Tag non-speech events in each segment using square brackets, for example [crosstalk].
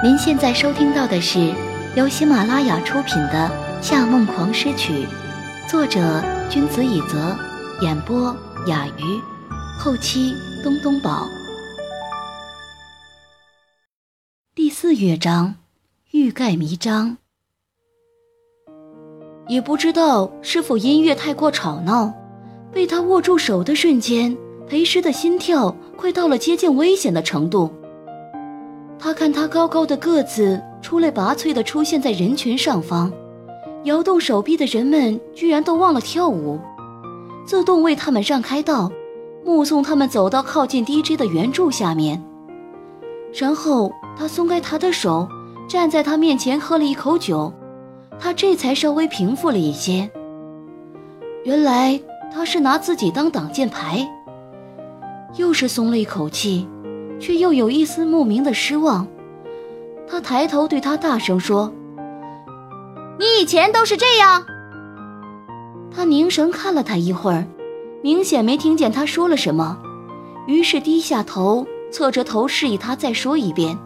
您现在收听到的是由喜马拉雅出品的《夏梦狂诗曲》，作者君子以泽，演播雅鱼，后期东东宝。第四乐章，欲盖弥彰。也不知道是否音乐太过吵闹，被他握住手的瞬间，裴诗的心跳快到了接近危险的程度。他看他高高的个子出类拔萃的出现在人群上方，摇动手臂的人们居然都忘了跳舞，自动为他们让开道，目送他们走到靠近 DJ 的圆柱下面。然后他松开他的手，站在他面前喝了一口酒。他这才稍微平复了一些。原来他是拿自己当挡箭牌，又是松了一口气，却又有一丝莫名的失望。他抬头对他大声说：“你以前都是这样。”他凝神看了他一会儿，明显没听见他说了什么，于是低下头，侧着头示意他再说一遍。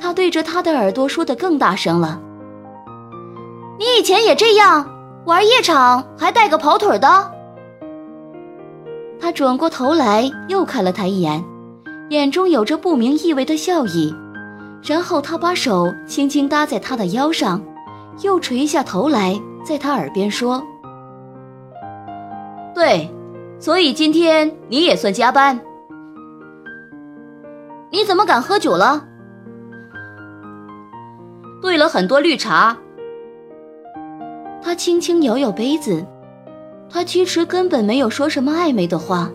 他对着他的耳朵说的更大声了。你以前也这样玩夜场，还带个跑腿的。他转过头来，又看了他一眼，眼中有着不明意味的笑意。然后他把手轻轻搭在他的腰上，又垂下头来，在他耳边说：“对，所以今天你也算加班。你怎么敢喝酒了？兑了很多绿茶。”他轻轻摇摇杯子，他其实根本没有说什么暧昧的话，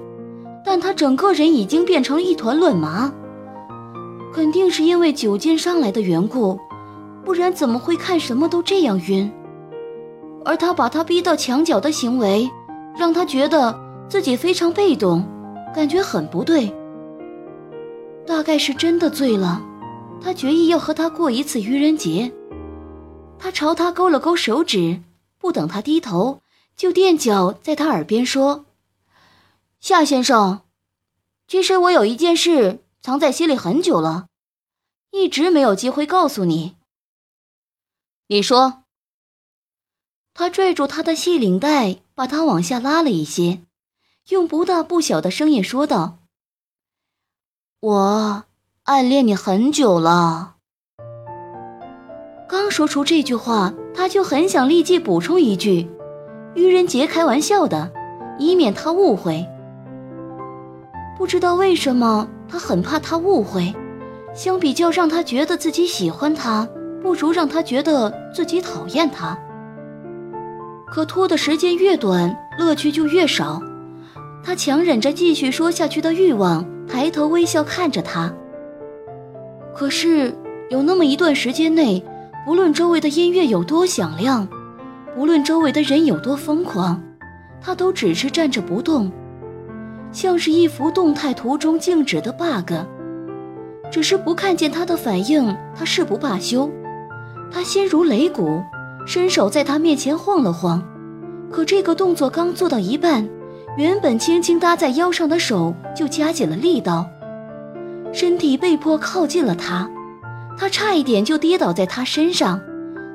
但他整个人已经变成了一团乱麻。肯定是因为酒劲上来的缘故，不然怎么会看什么都这样晕？而他把他逼到墙角的行为，让他觉得自己非常被动，感觉很不对。大概是真的醉了，他决意要和他过一次愚人节。他朝他勾了勾手指。不等他低头，就垫脚在他耳边说：“夏先生，其实我有一件事藏在心里很久了，一直没有机会告诉你。你说。”他拽住他的细领带，把他往下拉了一些，用不大不小的声音说道：“我暗恋你很久了。”刚说出这句话。他就很想立即补充一句：“愚人节开玩笑的，以免他误会。”不知道为什么，他很怕他误会。相比较让他觉得自己喜欢他，不如让他觉得自己讨厌他。可拖的时间越短，乐趣就越少。他强忍着继续说下去的欲望，抬头微笑看着他。可是有那么一段时间内。不论周围的音乐有多响亮，不论周围的人有多疯狂，他都只是站着不动，像是一幅动态图中静止的 bug。只是不看见他的反应，他誓不罢休。他心如擂鼓，伸手在他面前晃了晃，可这个动作刚做到一半，原本轻轻搭在腰上的手就加紧了力道，身体被迫靠近了他。他差一点就跌倒在他身上，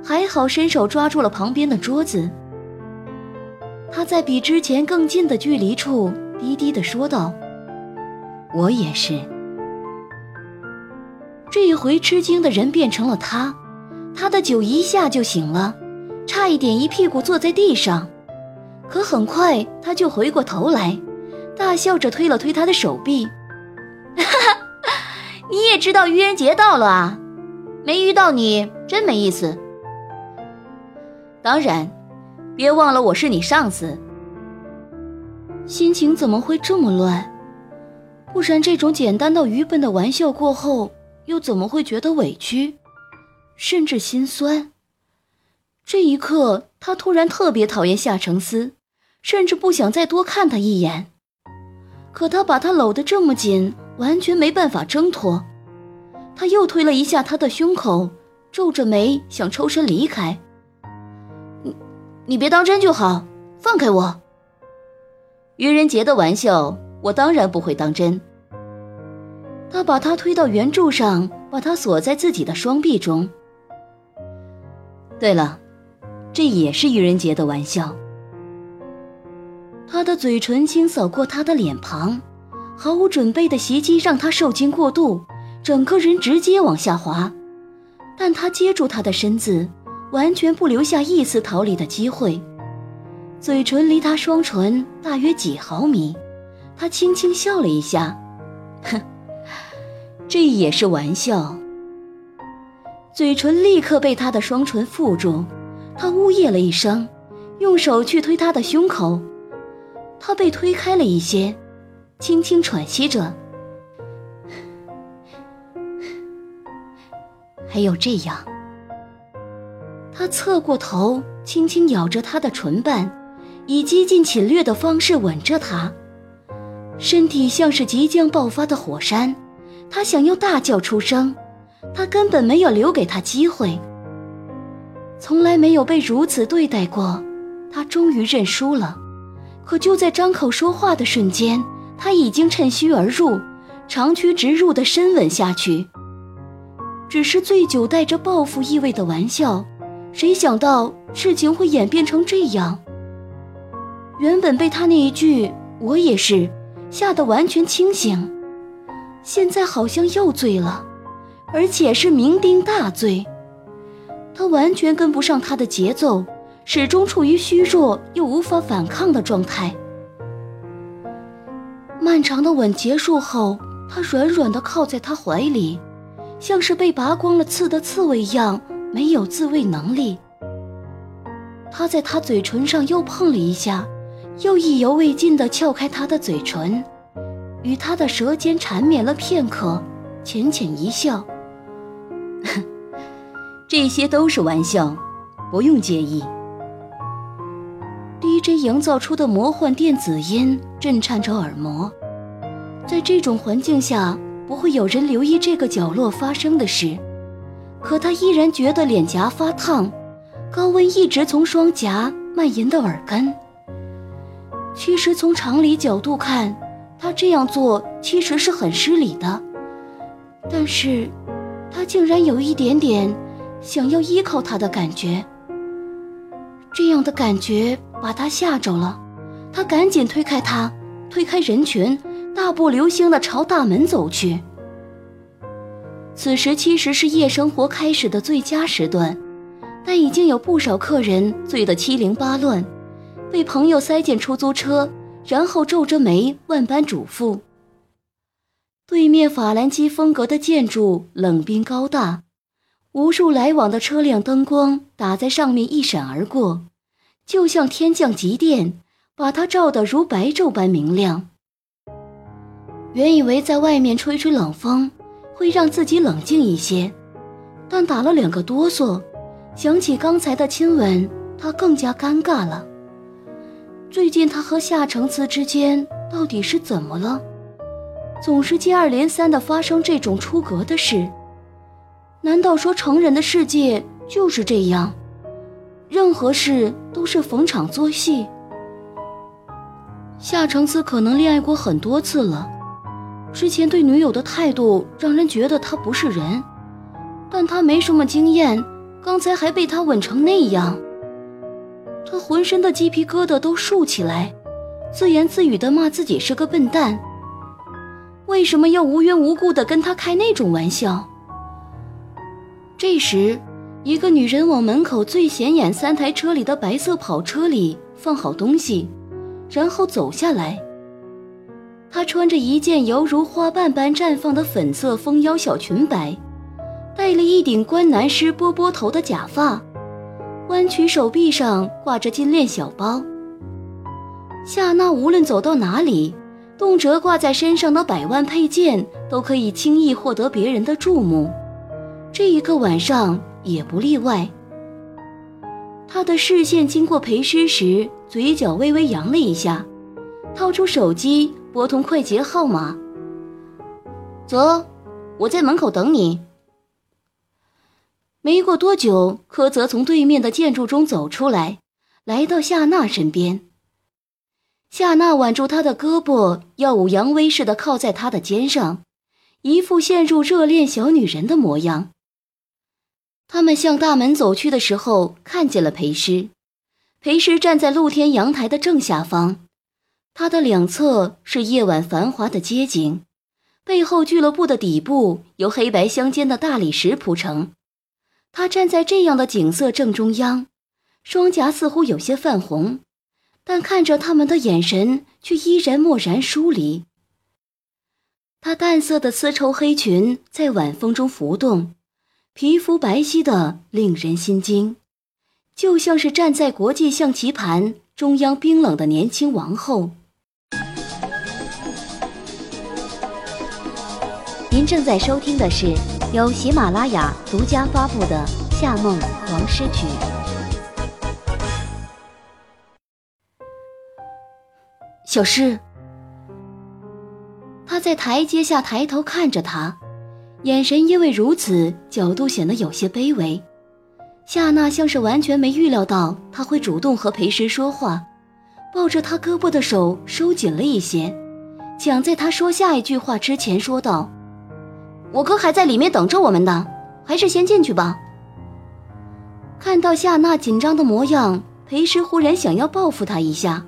还好伸手抓住了旁边的桌子。他在比之前更近的距离处低低的说道：“我也是。”这一回吃惊的人变成了他，他的酒一下就醒了，差一点一屁股坐在地上。可很快他就回过头来，大笑着推了推他的手臂：“ [laughs] 哈哈，你也知道愚人节到了啊？”没遇到你真没意思。当然，别忘了我是你上司。心情怎么会这么乱？不然这种简单到愚笨的玩笑过后，又怎么会觉得委屈，甚至心酸？这一刻，他突然特别讨厌夏承思，甚至不想再多看他一眼。可他把他搂得这么紧，完全没办法挣脱。他又推了一下他的胸口，皱着眉想抽身离开。你，你别当真就好，放开我。愚人节的玩笑，我当然不会当真。他把她推到圆柱上，把她锁在自己的双臂中。对了，这也是愚人节的玩笑。他的嘴唇轻扫过她的脸庞，毫无准备的袭击让她受惊过度，整个人直接往下滑。但他接住他的身子，完全不留下一丝逃离的机会。嘴唇离他双唇大约几毫米，他轻轻笑了一下，哼，[laughs] 这也是玩笑。嘴唇立刻被他的双唇缚住，他呜咽了一声，用手去推他的胸口，他被推开了一些，轻轻喘息着。[laughs] 还有这样，他侧过头，轻轻咬着他的唇瓣。以激进侵略的方式吻着她，身体像是即将爆发的火山，他想要大叫出声，他根本没有留给他机会。从来没有被如此对待过，他终于认输了。可就在张口说话的瞬间，他已经趁虚而入，长驱直入的深吻下去。只是醉酒带着报复意味的玩笑，谁想到事情会演变成这样？原本被他那一句“我也是”吓得完全清醒，现在好像又醉了，而且是酩酊大醉。他完全跟不上他的节奏，始终处于虚弱又无法反抗的状态。漫长的吻结束后，他软软的靠在他怀里，像是被拔光了刺的刺猬一样，没有自卫能力。他在他嘴唇上又碰了一下。又意犹未尽地撬开他的嘴唇，与他的舌尖缠绵了片刻，浅浅一笑。[laughs] 这些都是玩笑，不用介意。DJ 营造出的魔幻电子音震颤着耳膜，在这种环境下，不会有人留意这个角落发生的事。可他依然觉得脸颊发烫，高温一直从双颊蔓延到耳根。其实从常理角度看，他这样做其实是很失礼的。但是，他竟然有一点点想要依靠他的感觉。这样的感觉把他吓着了，他赶紧推开他，推开人群，大步流星地朝大门走去。此时其实是夜生活开始的最佳时段，但已经有不少客人醉得七零八乱。被朋友塞进出租车，然后皱着眉万般嘱咐。对面法兰基风格的建筑冷冰高大，无数来往的车辆灯光打在上面一闪而过，就像天降极电，把它照得如白昼般明亮。原以为在外面吹吹冷风会让自己冷静一些，但打了两个哆嗦，想起刚才的亲吻，他更加尴尬了。最近他和夏承慈之间到底是怎么了？总是接二连三的发生这种出格的事。难道说成人的世界就是这样？任何事都是逢场作戏。夏承慈可能恋爱过很多次了，之前对女友的态度让人觉得他不是人，但他没什么经验，刚才还被他吻成那样。浑身的鸡皮疙瘩都竖起来，自言自语地骂自己是个笨蛋。为什么要无缘无故地跟他开那种玩笑？这时，一个女人往门口最显眼三台车里的白色跑车里放好东西，然后走下来。她穿着一件犹如花瓣般绽放的粉色丰腰小裙摆，戴了一顶关南师波波头的假发。弯曲手臂上挂着金链小包。夏娜无论走到哪里，动辄挂在身上的百万配件都可以轻易获得别人的注目，这一个晚上也不例外。他的视线经过裴诗时，嘴角微微扬了一下，掏出手机拨通快捷号码。走，我在门口等你。没过多久，柯泽从对面的建筑中走出来，来到夏娜身边。夏娜挽住他的胳膊，耀武扬威似的靠在他的肩上，一副陷入热恋小女人的模样。他们向大门走去的时候，看见了裴师。裴师站在露天阳台的正下方，他的两侧是夜晚繁华的街景，背后俱乐部的底部由黑白相间的大理石铺成。他站在这样的景色正中央，双颊似乎有些泛红，但看着他们的眼神却依然漠然疏离。他淡色的丝绸黑裙在晚风中浮动，皮肤白皙的令人心惊。就像是站在国际象棋盘中央冰冷的年轻王后。您正在收听的是由喜马拉雅独家发布的《夏梦黄诗曲》。小诗，他在台阶下抬头看着他，眼神因为如此角度显得有些卑微。夏娜像是完全没预料到他会主动和裴师说话，抱着他胳膊的手收紧了一些，抢在他说下一句话之前说道：“我哥还在里面等着我们呢，还是先进去吧。”看到夏娜紧张的模样，裴师忽然想要报复她一下，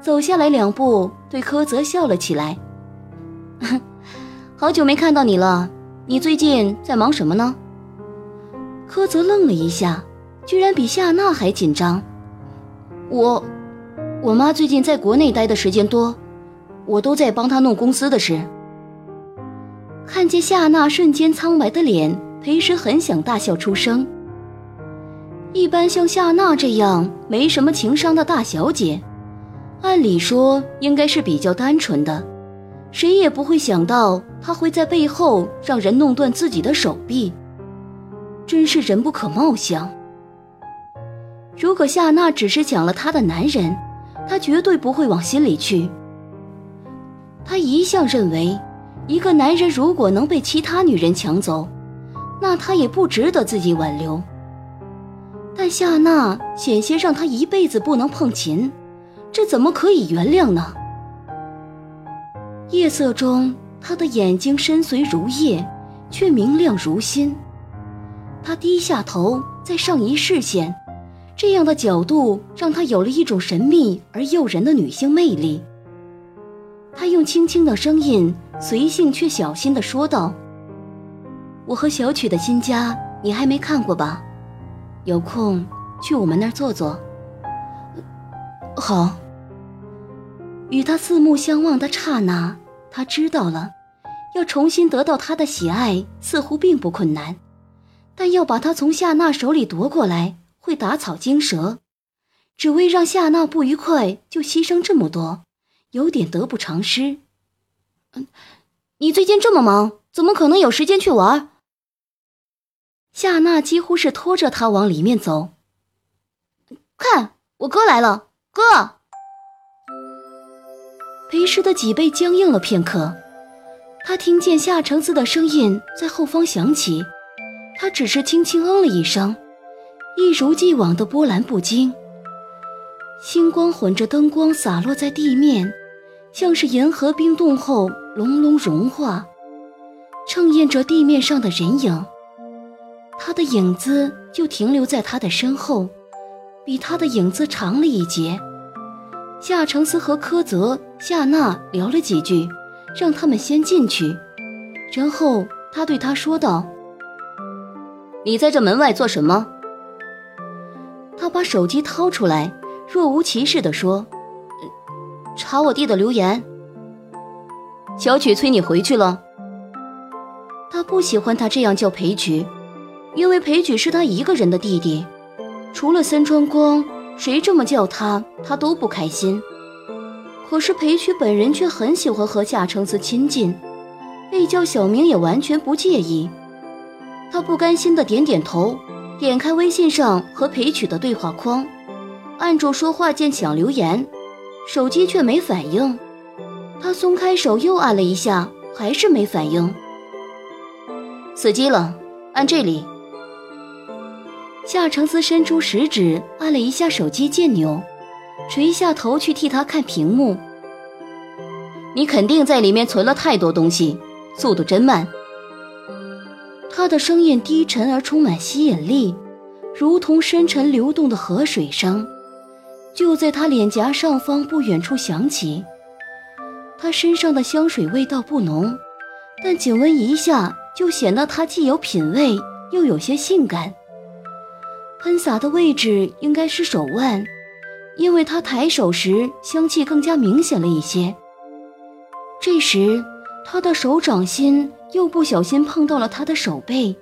走下来两步，对柯泽笑了起来：“ [laughs] 好久没看到你了，你最近在忙什么呢？”柯泽愣了一下，居然比夏娜还紧张。我，我妈最近在国内待的时间多，我都在帮她弄公司的事。看见夏娜瞬间苍白的脸，裴时很想大笑出声。一般像夏娜这样没什么情商的大小姐，按理说应该是比较单纯的，谁也不会想到她会在背后让人弄断自己的手臂。真是人不可貌相。如果夏娜只是抢了他的男人，他绝对不会往心里去。他一向认为，一个男人如果能被其他女人抢走，那他也不值得自己挽留。但夏娜险些让他一辈子不能碰琴，这怎么可以原谅呢？夜色中，他的眼睛深邃如夜，却明亮如新。他低下头，再上移视线，这样的角度让他有了一种神秘而诱人的女性魅力。用轻轻的声音，随性却小心的说道：“我和小曲的新家，你还没看过吧？有空去我们那儿坐坐。”好。与他四目相望的刹那，他知道了，要重新得到他的喜爱，似乎并不困难。但要把他从夏娜手里夺过来，会打草惊蛇，只为让夏娜不愉快就牺牲这么多，有点得不偿失。嗯，你最近这么忙，怎么可能有时间去玩？夏娜几乎是拖着他往里面走。看，我哥来了，哥。裴师的脊背僵硬了片刻，他听见夏承思的声音在后方响起。他只是轻轻嗯了一声，一如既往的波澜不惊。星光混着灯光洒落在地面，像是银河冰冻后隆隆融化，衬映着地面上的人影。他的影子就停留在他的身后，比他的影子长了一截。夏承思和柯泽、夏娜聊了几句，让他们先进去，然后他对他说道。你在这门外做什么？他把手机掏出来，若无其事地说：“查我弟的留言。”小曲催你回去了。他不喜欢他这样叫裴曲，因为裴曲是他一个人的弟弟，除了三川光，谁这么叫他，他都不开心。可是裴曲本人却很喜欢和夏承思亲近，被叫小名也完全不介意。他不甘心的点点头，点开微信上和裴曲的对话框，按住说话键想留言，手机却没反应。他松开手又按了一下，还是没反应。死机了，按这里。夏承思伸出食指按了一下手机键钮，垂下头去替他看屏幕。你肯定在里面存了太多东西，速度真慢。他的声音低沉而充满吸引力，如同深沉流动的河水声，就在他脸颊上方不远处响起。他身上的香水味道不浓，但仅闻一下就显得他既有品味又有些性感。喷洒的位置应该是手腕，因为他抬手时香气更加明显了一些。这时，他的手掌心。又不小心碰到了他的手背，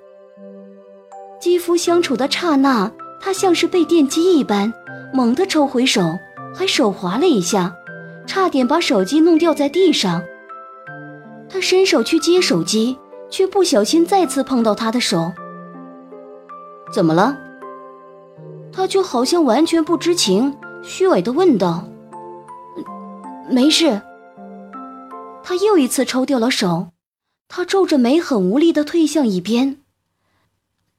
肌肤相处的刹那，他像是被电击一般，猛地抽回手，还手滑了一下，差点把手机弄掉在地上。他伸手去接手机，却不小心再次碰到他的手。怎么了？他就好像完全不知情，虚伪地问道：“没事。”他又一次抽掉了手。他皱着眉，很无力地退向一边。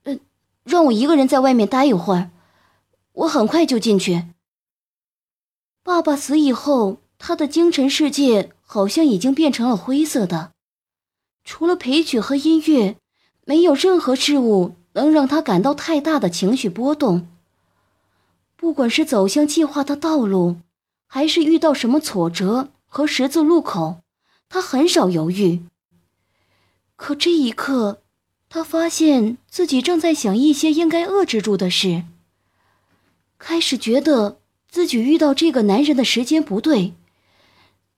呃，让我一个人在外面待一会儿，我很快就进去。爸爸死以后，他的精神世界好像已经变成了灰色的，除了陪曲和音乐，没有任何事物能让他感到太大的情绪波动。不管是走向计划的道路，还是遇到什么挫折和十字路口，他很少犹豫。可这一刻，他发现自己正在想一些应该遏制住的事。开始觉得自己遇到这个男人的时间不对，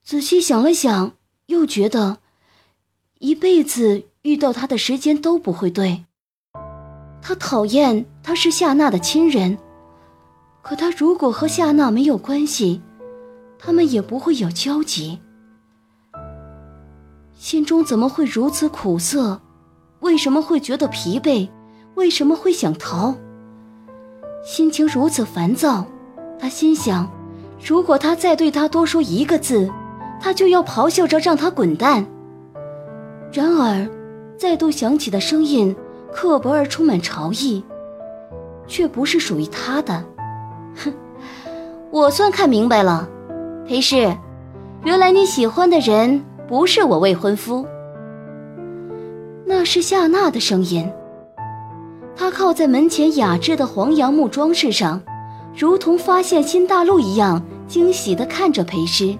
仔细想了想，又觉得一辈子遇到他的时间都不会对。他讨厌他是夏娜的亲人，可他如果和夏娜没有关系，他们也不会有交集。心中怎么会如此苦涩？为什么会觉得疲惫？为什么会想逃？心情如此烦躁，他心想：如果他再对他多说一个字，他就要咆哮着让他滚蛋。然而，再度响起的声音刻薄而充满潮意，却不是属于他的。哼，[laughs] 我算看明白了，裴氏，原来你喜欢的人。不是我未婚夫，那是夏娜的声音。他靠在门前雅致的黄杨木装饰上，如同发现新大陆一样惊喜地看着裴师。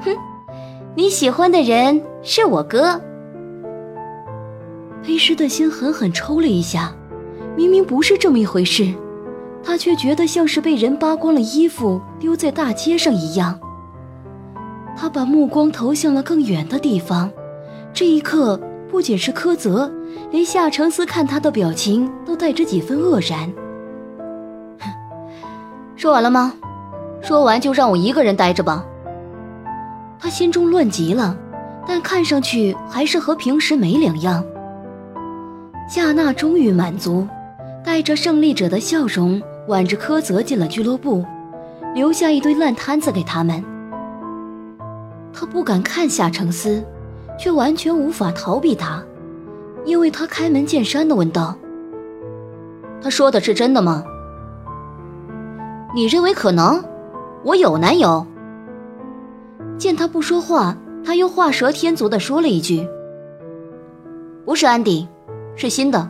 哼，你喜欢的人是我哥。裴师的心狠狠抽了一下，明明不是这么一回事，他却觉得像是被人扒光了衣服丢在大街上一样。他把目光投向了更远的地方，这一刻不仅是柯泽，连夏承思看他的表情都带着几分愕然。说完了吗？说完就让我一个人待着吧。他心中乱极了，但看上去还是和平时没两样。夏娜终于满足，带着胜利者的笑容，挽着柯泽进了俱乐部，留下一堆烂摊子给他们。他不敢看夏承思，却完全无法逃避他，因为他开门见山的问道：“他说的是真的吗？你认为可能？我有男友。”见他不说话，他又画蛇添足的说了一句：“不是安迪，是新的。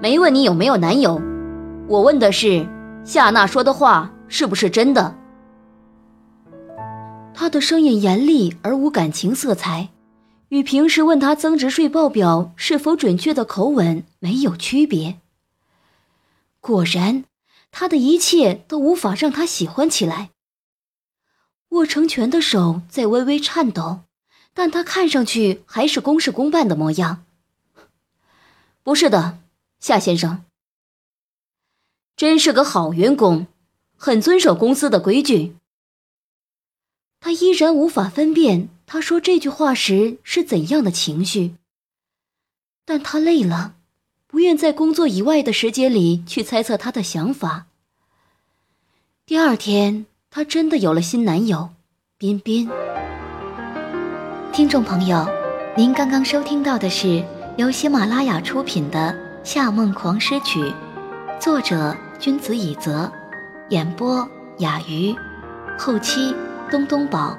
没问你有没有男友，我问的是夏娜说的话是不是真的。”他的声音严厉而无感情色彩，与平时问他增值税报表是否准确的口吻没有区别。果然，他的一切都无法让他喜欢起来。握成拳的手在微微颤抖，但他看上去还是公事公办的模样。不是的，夏先生，真是个好员工，很遵守公司的规矩。他依然无法分辨他说这句话时是怎样的情绪，但他累了，不愿在工作以外的时间里去猜测他的想法。第二天，他真的有了新男友，彬彬。听众朋友，您刚刚收听到的是由喜马拉雅出品的《夏梦狂诗曲》，作者君子以泽，演播雅鱼，后期。东东宝。